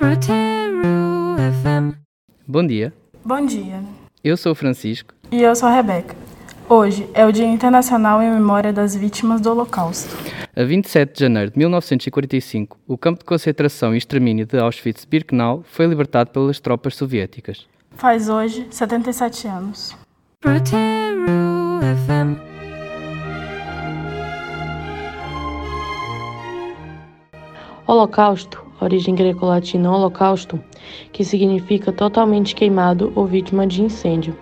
Protero FM. Bom dia, Bom dia. eu sou o Francisco. E eu sou a Rebeca. Hoje é o Dia Internacional em Memória das Vítimas do Holocausto. A 27 de janeiro de 1945, o campo de concentração e extermínio de Auschwitz-Birkenau foi libertado pelas tropas soviéticas. Faz hoje 77 anos. Protero FM. Holocausto, origem greco-latina holocausto, que significa totalmente queimado ou vítima de incêndio.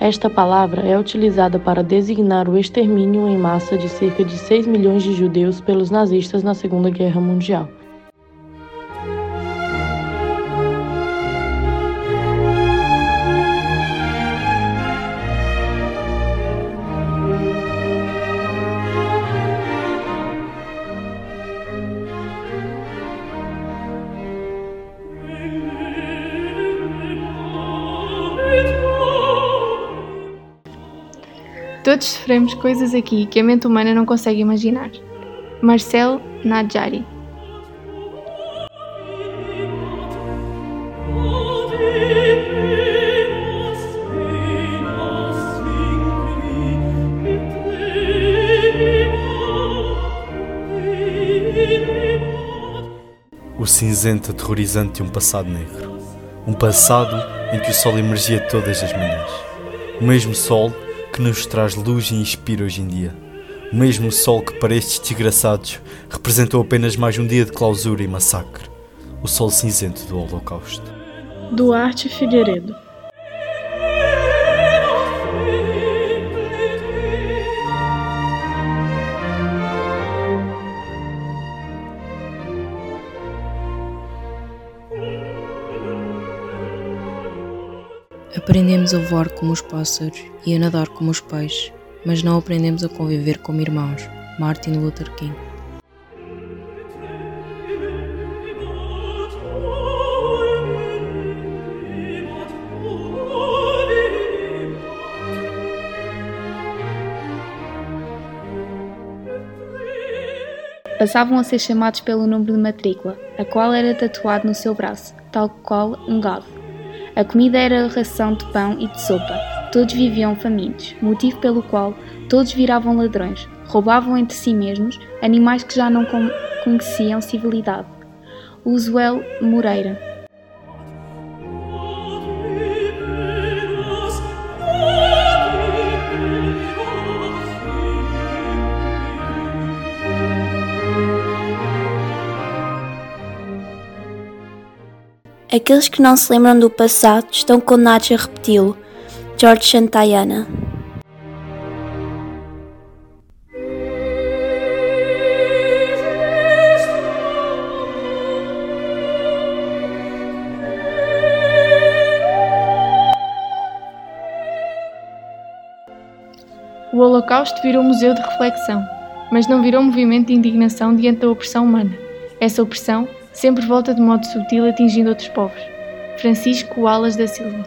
Esta palavra é utilizada para designar o extermínio em massa de cerca de 6 milhões de judeus pelos nazistas na Segunda Guerra Mundial. Todos sofremos coisas aqui que a mente humana não consegue imaginar. Marcel Nadjari O cinzento aterrorizante de um passado negro. Um passado em que o sol emergia todas as manhãs. O mesmo sol que nos traz luz e inspira hoje em dia. O mesmo sol que para estes desgraçados representou apenas mais um dia de clausura e massacre. O sol cinzento do Holocausto. Duarte Figueiredo. Aprendemos a voar como os pássaros e a nadar como os peixes, mas não aprendemos a conviver como irmãos. Martin Luther King. passavam a ser chamados pelo número de matrícula, a qual era tatuado no seu braço, tal qual um gado. A comida era ração de pão e de sopa. Todos viviam famintos, motivo pelo qual todos viravam ladrões, roubavam entre si mesmos animais que já não con- conheciam civilidade. Usuel Moreira. Aqueles que não se lembram do passado estão condenados a repeti-lo. George Santayana. O Holocausto virou museu de reflexão, mas não virou movimento de indignação diante da opressão humana. Essa opressão sempre volta de modo sutil atingindo outros povos. Francisco Alas da Silva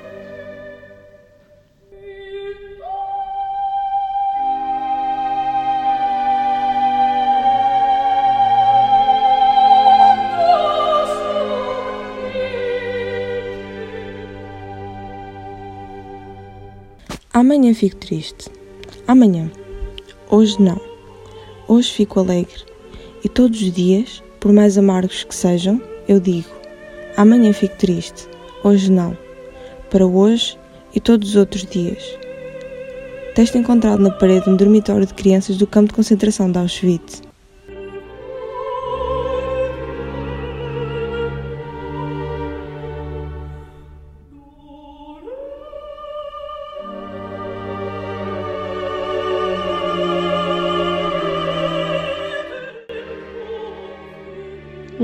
Amanhã fico triste. Amanhã. Hoje não. Hoje fico alegre. E todos os dias, por mais amargos que sejam, eu digo: amanhã fico triste. Hoje não. Para hoje e todos os outros dias. Texto encontrado na parede de um dormitório de crianças do campo de concentração de Auschwitz.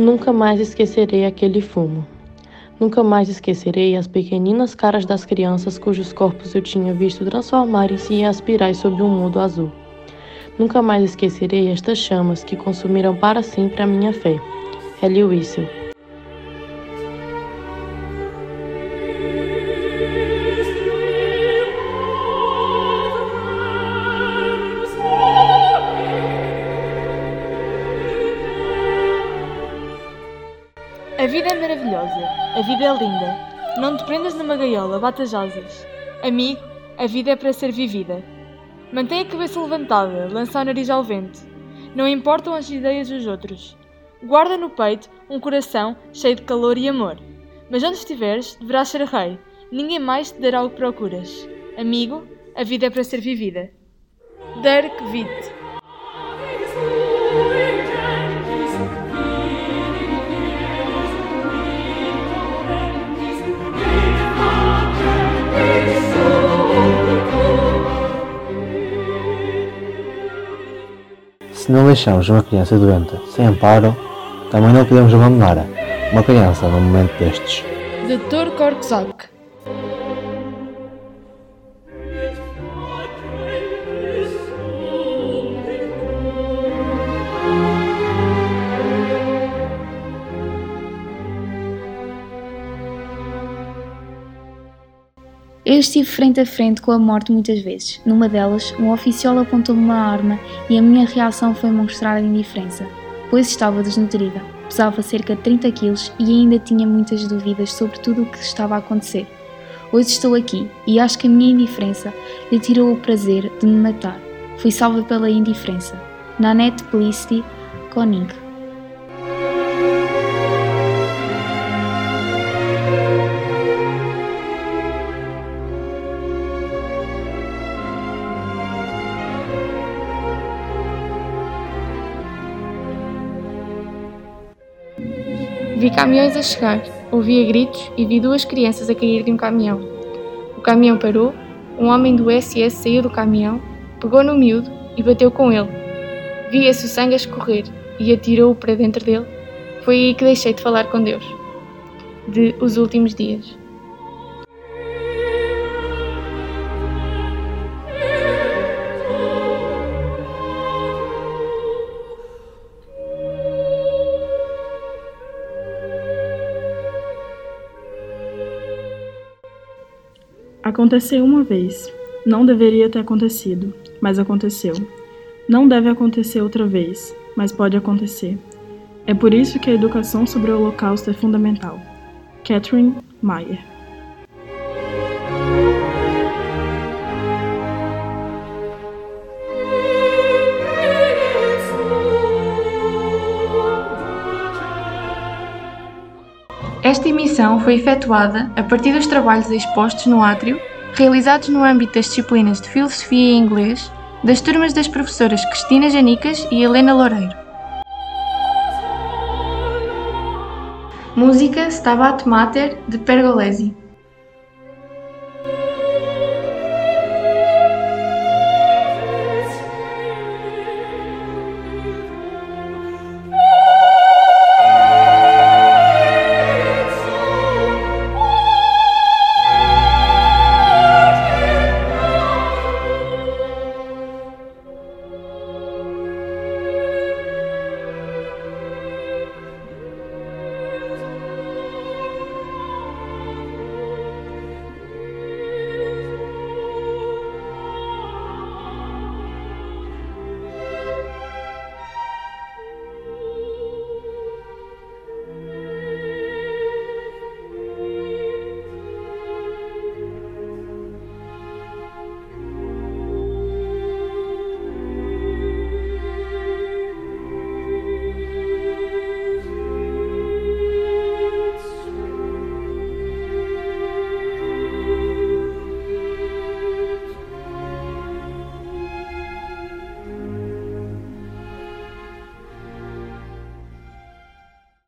Nunca mais esquecerei aquele fumo. Nunca mais esquecerei as pequeninas caras das crianças cujos corpos eu tinha visto transformarem-se em aspirais sobre um mundo azul. Nunca mais esquecerei estas chamas que consumiram para sempre a minha fé. Ellie Wissel. A vida é maravilhosa, a vida é linda. Não te prendas numa gaiola, bata as asas. Amigo, a vida é para ser vivida. Mantém a cabeça levantada, lança o nariz ao vento. Não importam as ideias dos outros. Guarda no peito um coração cheio de calor e amor. Mas onde estiveres, deverás ser rei. Ninguém mais te dará o que procuras. Amigo, a vida é para ser vivida. Dirk Witt Se não deixamos uma criança doente sem amparo, também não podemos abandonar uma criança num momento destes. Dr. Korczak Eu estive frente a frente com a morte muitas vezes. Numa delas, um oficial apontou-me uma arma e a minha reação foi mostrar indiferença, pois estava desnutrida. Pesava cerca de 30 quilos e ainda tinha muitas dúvidas sobre tudo o que estava a acontecer. Hoje estou aqui e acho que a minha indiferença lhe tirou o prazer de me matar. Fui salva pela indiferença. Nanette Felicity Koning Vi caminhões a chegar, ouvia gritos e vi duas crianças a cair de um caminhão. O caminhão parou, um homem do SS saiu do caminhão, pegou no miúdo e bateu com ele. Via-se o sangue a escorrer e atirou-o para dentro dele. Foi aí que deixei de falar com Deus. De Os Últimos Dias. Aconteceu uma vez. Não deveria ter acontecido, mas aconteceu. Não deve acontecer outra vez, mas pode acontecer. É por isso que a educação sobre o Holocausto é fundamental. Catherine Mayer Esta emissão foi efetuada a partir dos trabalhos expostos no átrio, realizados no âmbito das disciplinas de Filosofia e Inglês, das turmas das professoras Cristina Janicas e Helena Loureiro. Música Stabat Mater de Pergolesi.